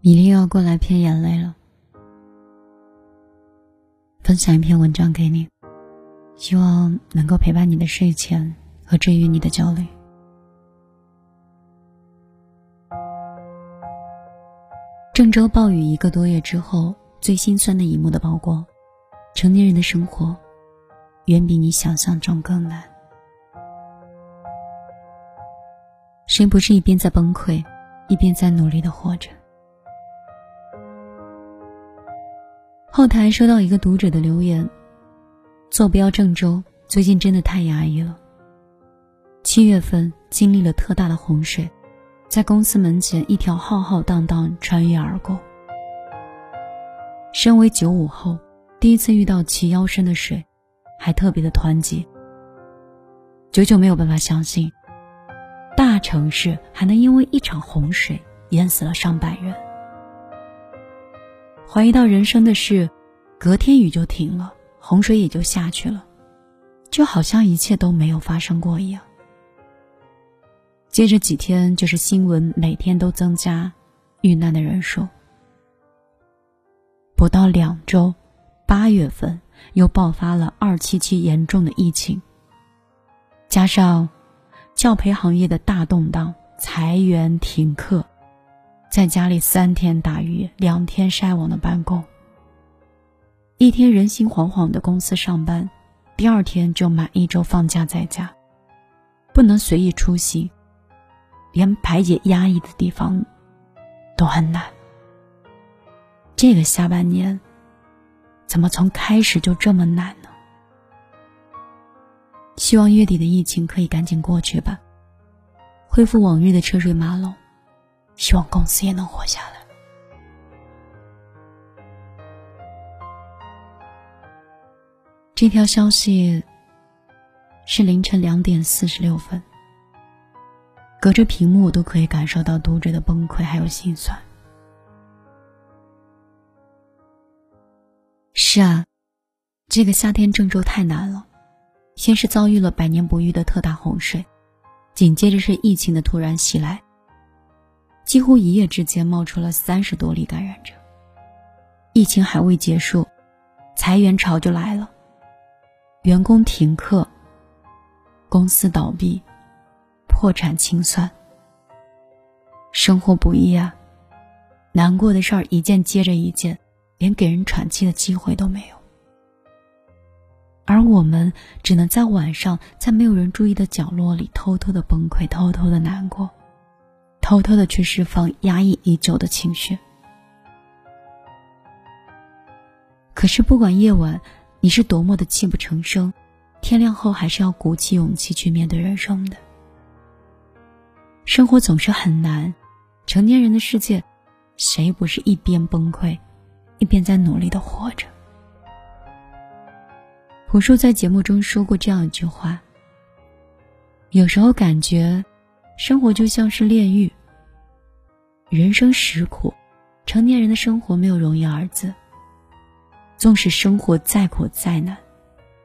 米粒要过来骗眼泪了，分享一篇文章给你，希望能够陪伴你的睡前和治愈你的焦虑。郑州暴雨一个多月之后，最心酸的一幕的曝光：成年人的生活远比你想象中更难。谁不是一边在崩溃，一边在努力的活着？后台收到一个读者的留言：“坐标郑州，最近真的太压抑了。七月份经历了特大的洪水，在公司门前一条浩浩荡荡穿越而过。身为九五后，第一次遇到齐腰深的水，还特别的湍急。久久没有办法相信。”大城市还能因为一场洪水淹死了上百人，怀疑到人生的事，隔天雨就停了，洪水也就下去了，就好像一切都没有发生过一样。接着几天就是新闻，每天都增加遇难的人数。不到两周，八月份又爆发了二七七严重的疫情，加上。教培行业的大动荡，裁员停课，在家里三天打鱼两天晒网的办公，一天人心惶惶的公司上班，第二天就满一周放假在家，不能随意出行，连排解压抑的地方都很难。这个下半年，怎么从开始就这么难呢？希望月底的疫情可以赶紧过去吧，恢复往日的车水马龙。希望公司也能活下来。这条消息是凌晨两点四十六分，隔着屏幕都可以感受到读者的崩溃还有心酸。是啊，这个夏天郑州太难了。先是遭遇了百年不遇的特大洪水，紧接着是疫情的突然袭来。几乎一夜之间冒出了三十多例感染者。疫情还未结束，裁员潮就来了，员工停课，公司倒闭，破产清算。生活不易啊，难过的事儿一件接着一件，连给人喘气的机会都没有。而我们只能在晚上，在没有人注意的角落里，偷偷的崩溃，偷偷的难过，偷偷的去释放压抑已久的情绪。可是，不管夜晚你是多么的泣不成声，天亮后还是要鼓起勇气去面对人生的。生活总是很难，成年人的世界，谁不是一边崩溃，一边在努力的活着？朴树在节目中说过这样一句话：“有时候感觉，生活就像是炼狱。人生实苦，成年人的生活没有容易二字。纵使生活再苦再难，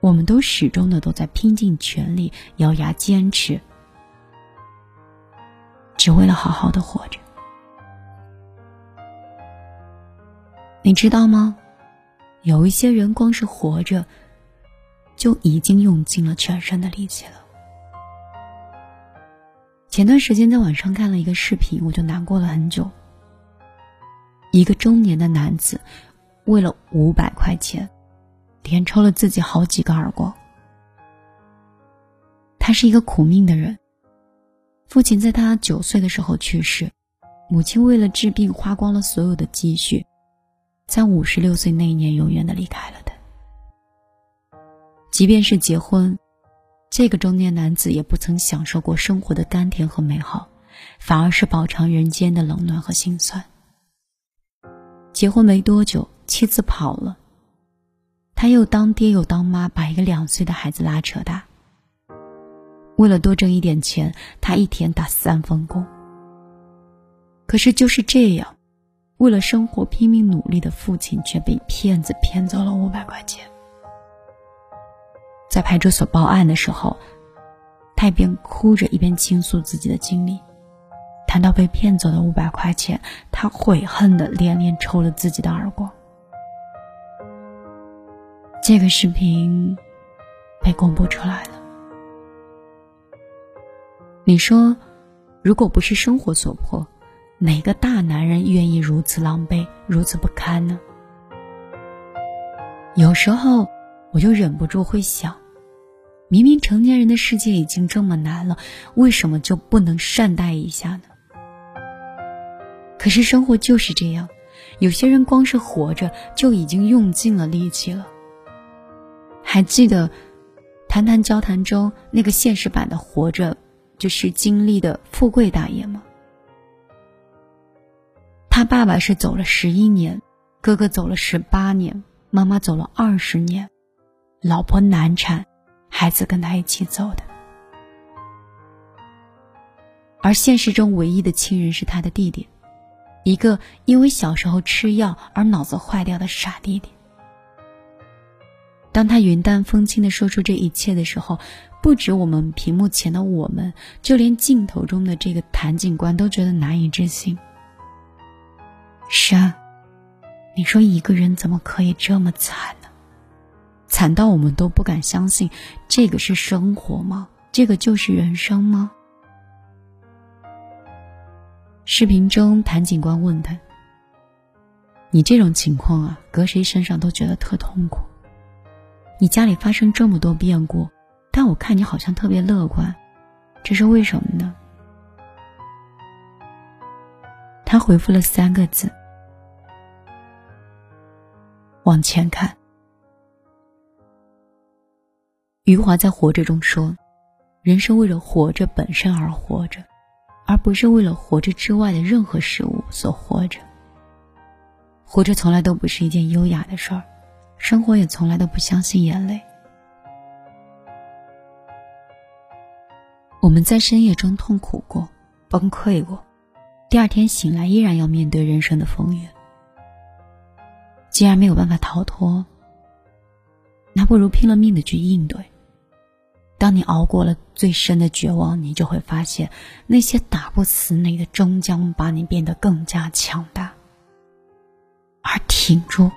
我们都始终的都在拼尽全力，咬牙坚持，只为了好好的活着。你知道吗？有一些人光是活着。”就已经用尽了全身的力气了。前段时间在网上看了一个视频，我就难过了很久。一个中年的男子，为了五百块钱，连抽了自己好几个耳光。他是一个苦命的人，父亲在他九岁的时候去世，母亲为了治病花光了所有的积蓄，在五十六岁那一年永远的离开了他。即便是结婚，这个中年男子也不曾享受过生活的甘甜和美好，反而是饱尝人间的冷暖和心酸。结婚没多久，妻子跑了，他又当爹又当妈，把一个两岁的孩子拉扯大。为了多挣一点钱，他一天打三份工。可是就是这样，为了生活拼命努力的父亲，却被骗子骗走了五百块钱。在派出所报案的时候，他一边哭着一边倾诉自己的经历。谈到被骗走的五百块钱，他悔恨的连连抽了自己的耳光。这个视频被公布出来了。你说，如果不是生活所迫，哪个大男人愿意如此狼狈、如此不堪呢？有时候，我就忍不住会想，明明成年人的世界已经这么难了，为什么就不能善待一下呢？可是生活就是这样，有些人光是活着就已经用尽了力气了。还记得《谈谈交谈》中那个现实版的活着，就是经历的富贵大爷吗？他爸爸是走了十一年，哥哥走了十八年，妈妈走了二十年，老婆难产，孩子跟他一起走的。而现实中唯一的亲人是他的弟弟，一个因为小时候吃药而脑子坏掉的傻弟弟。当他云淡风轻的说出这一切的时候，不止我们屏幕前的我们，就连镜头中的这个谭警官都觉得难以置信。是啊，你说一个人怎么可以这么惨呢？惨到我们都不敢相信，这个是生活吗？这个就是人生吗？视频中，谭警官问他：“你这种情况啊，搁谁身上都觉得特痛苦。”你家里发生这么多变故，但我看你好像特别乐观，这是为什么呢？他回复了三个字：往前看。余华在《活着》中说：“人生为了活着本身而活着，而不是为了活着之外的任何事物所活着。活着从来都不是一件优雅的事儿。”生活也从来都不相信眼泪。我们在深夜中痛苦过、崩溃过，第二天醒来依然要面对人生的风雨。既然没有办法逃脱，那不如拼了命的去应对。当你熬过了最深的绝望，你就会发现，那些打不死你的，终将把你变得更加强大。而挺住。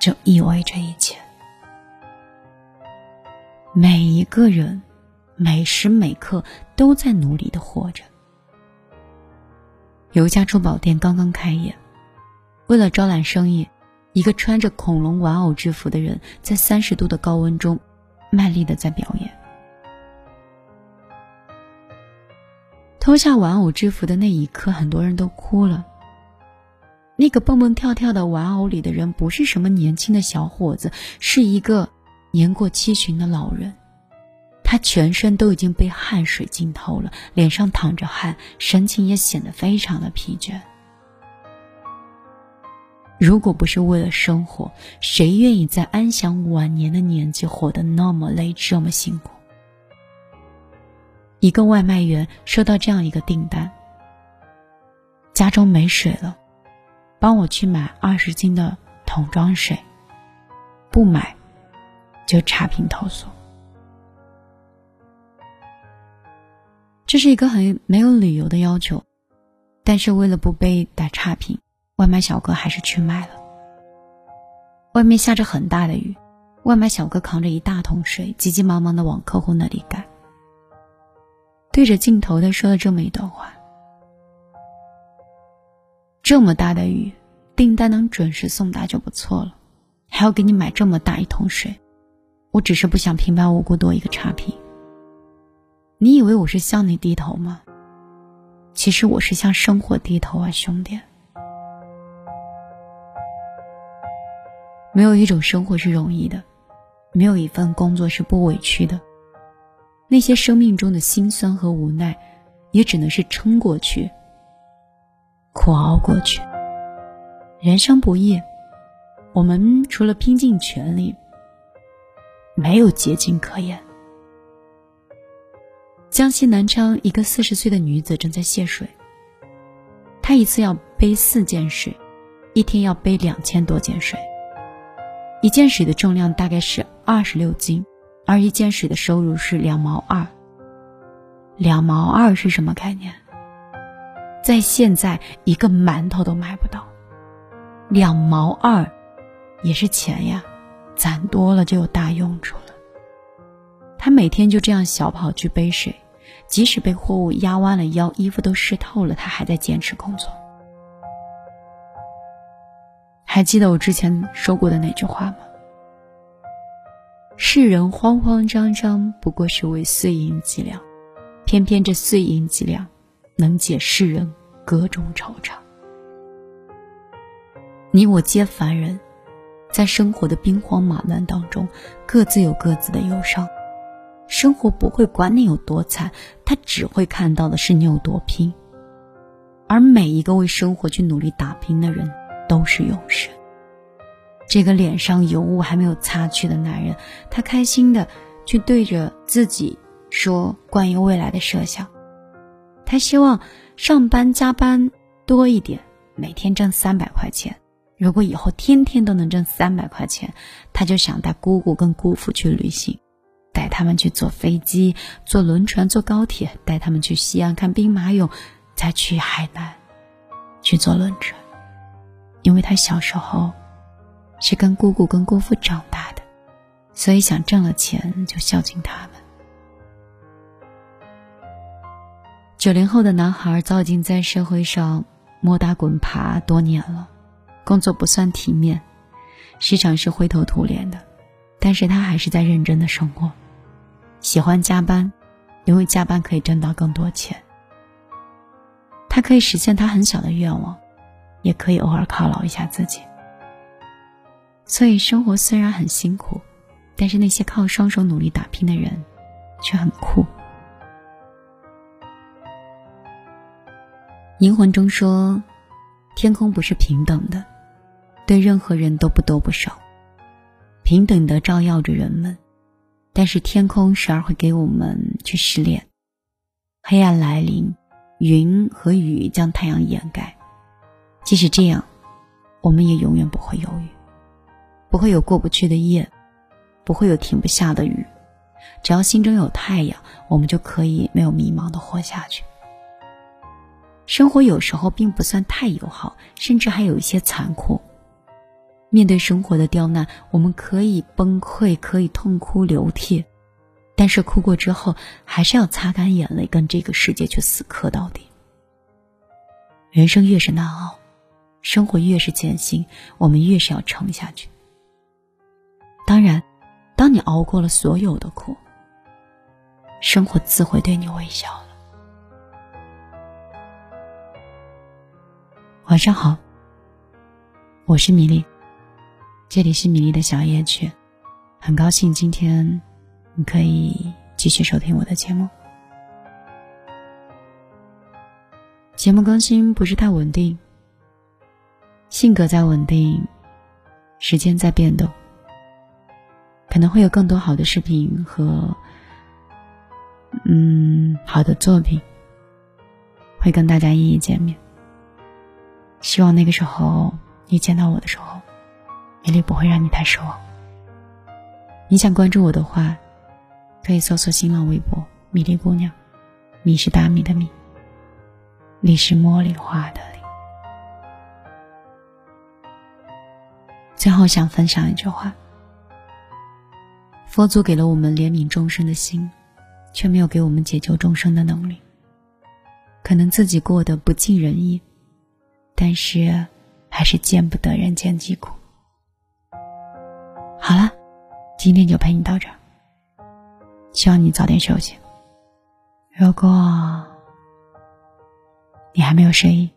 就意味着一切。每一个人，每时每刻都在努力的活着。有一家珠宝店刚刚开业，为了招揽生意，一个穿着恐龙玩偶制服的人在三十度的高温中，卖力的在表演。脱下玩偶制服的那一刻，很多人都哭了。那个蹦蹦跳跳的玩偶里的人不是什么年轻的小伙子，是一个年过七旬的老人。他全身都已经被汗水浸透了，脸上淌着汗，神情也显得非常的疲倦。如果不是为了生活，谁愿意在安享晚年的年纪活得那么累，这么辛苦？一个外卖员收到这样一个订单：家中没水了。帮我去买二十斤的桶装水，不买就差评投诉。这是一个很没有理由的要求，但是为了不被打差评，外卖小哥还是去买了。外面下着很大的雨，外卖小哥扛着一大桶水，急急忙忙的往客户那里赶，对着镜头的说了这么一段话。这么大的雨，订单能准时送达就不错了，还要给你买这么大一桶水，我只是不想平白无故多一个差评。你以为我是向你低头吗？其实我是向生活低头啊，兄弟。没有一种生活是容易的，没有一份工作是不委屈的。那些生命中的辛酸和无奈，也只能是撑过去。苦熬过去，人生不易，我们除了拼尽全力，没有捷径可言。江西南昌一个四十岁的女子正在卸水，她一次要背四件水，一天要背两千多件水。一件水的重量大概是二十六斤，而一件水的收入是两毛二。两毛二是什么概念？在现在一个馒头都买不到，两毛二也是钱呀，攒多了就有大用处了。他每天就这样小跑去背水，即使被货物压弯了腰，衣服都湿透了，他还在坚持工作。还记得我之前说过的那句话吗？世人慌慌张张，不过是为碎银几两，偏偏这碎银几两，能解世人各种惆怅。你我皆凡人，在生活的兵荒马乱当中，各自有各自的忧伤。生活不会管你有多惨，他只会看到的是你有多拼。而每一个为生活去努力打拼的人。都是勇士。这个脸上油污还没有擦去的男人，他开心的去对着自己说关于未来的设想。他希望上班加班多一点，每天挣三百块钱。如果以后天天都能挣三百块钱，他就想带姑姑跟姑父去旅行，带他们去坐飞机、坐轮船、坐高铁，带他们去西安看兵马俑，再去海南去坐轮船。因为他小时候是跟姑姑跟姑父长大的，所以想挣了钱就孝敬他们。九零后的男孩早已经在社会上摸打滚爬多年了，工作不算体面，时常是灰头土脸的，但是他还是在认真的生活，喜欢加班，因为加班可以挣到更多钱，他可以实现他很小的愿望。也可以偶尔犒劳一下自己，所以生活虽然很辛苦，但是那些靠双手努力打拼的人，却很酷。银魂中说，天空不是平等的，对任何人都不多不少，平等的照耀着人们，但是天空时而会给我们去失恋，黑暗来临，云和雨将太阳掩盖。即使这样，我们也永远不会犹豫，不会有过不去的夜，不会有停不下的雨。只要心中有太阳，我们就可以没有迷茫的活下去。生活有时候并不算太友好，甚至还有一些残酷。面对生活的刁难，我们可以崩溃，可以痛哭流涕，但是哭过之后，还是要擦干眼泪，跟这个世界去死磕到底。人生越是难熬。生活越是艰辛，我们越是要撑下去。当然，当你熬过了所有的苦，生活自会对你微笑了。晚上好，我是米粒，这里是米粒的小夜曲，很高兴今天你可以继续收听我的节目。节目更新不是太稳定。性格在稳定，时间在变动，可能会有更多好的视频和嗯好的作品会跟大家一一见面。希望那个时候你见到我的时候，米粒不会让你太失望。你想关注我的话，可以搜索新浪微博“米粒姑娘”，米是大米的米，粒是茉莉花的。最后想分享一句话：佛祖给了我们怜悯众生的心，却没有给我们解救众生的能力。可能自己过得不尽人意，但是还是见不得人间疾苦。好了，今天就陪你到这儿，希望你早点休息。如果你还没有睡意，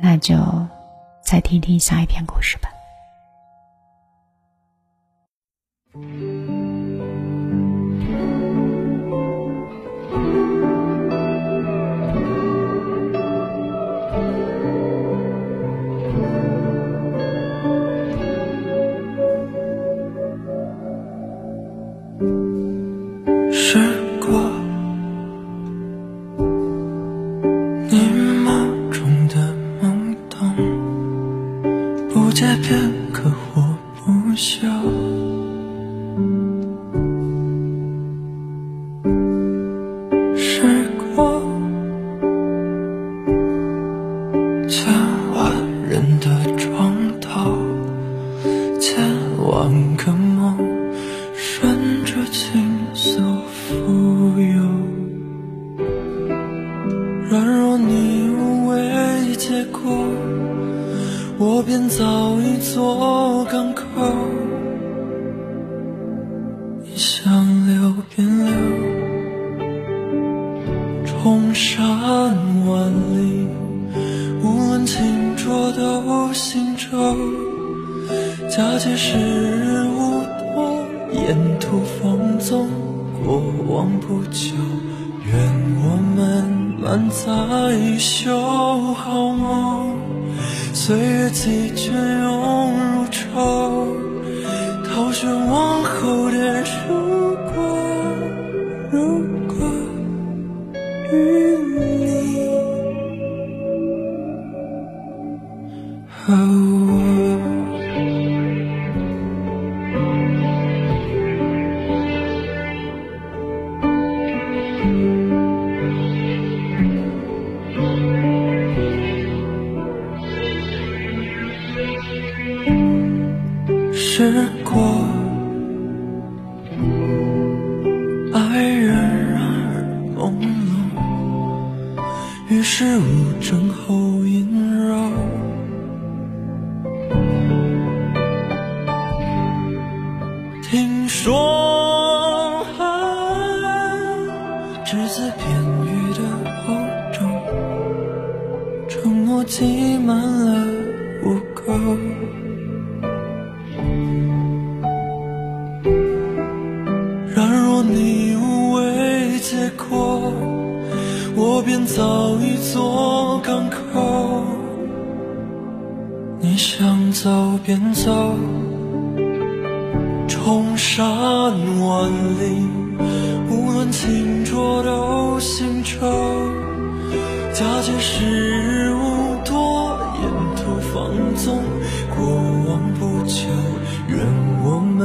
那就再听听下一篇故事吧。清浊都行舟。假借时日无多，沿途放纵，过往不久。愿我们满载修好梦，岁月几卷涌如愁，逃学往后的如挤满了污垢。然若你无畏结果，我便早已做港口。你想走便走，冲山万里，无论清浊都行舟。假借时，匆匆，过往不久。愿我们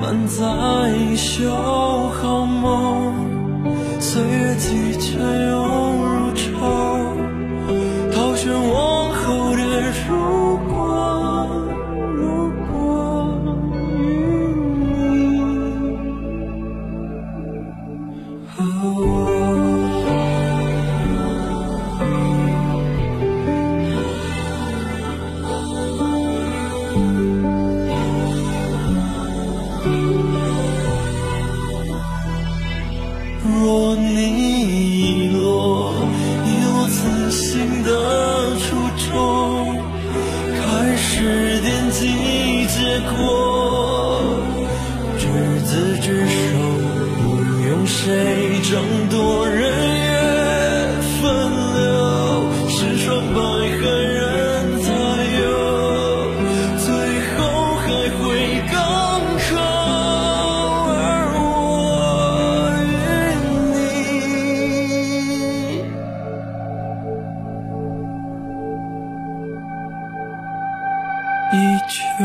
满载修好梦，岁月几卷若你遗落，遗落自信的初衷，开始惦记结果，执子之手，不用谁争夺，人。依旧。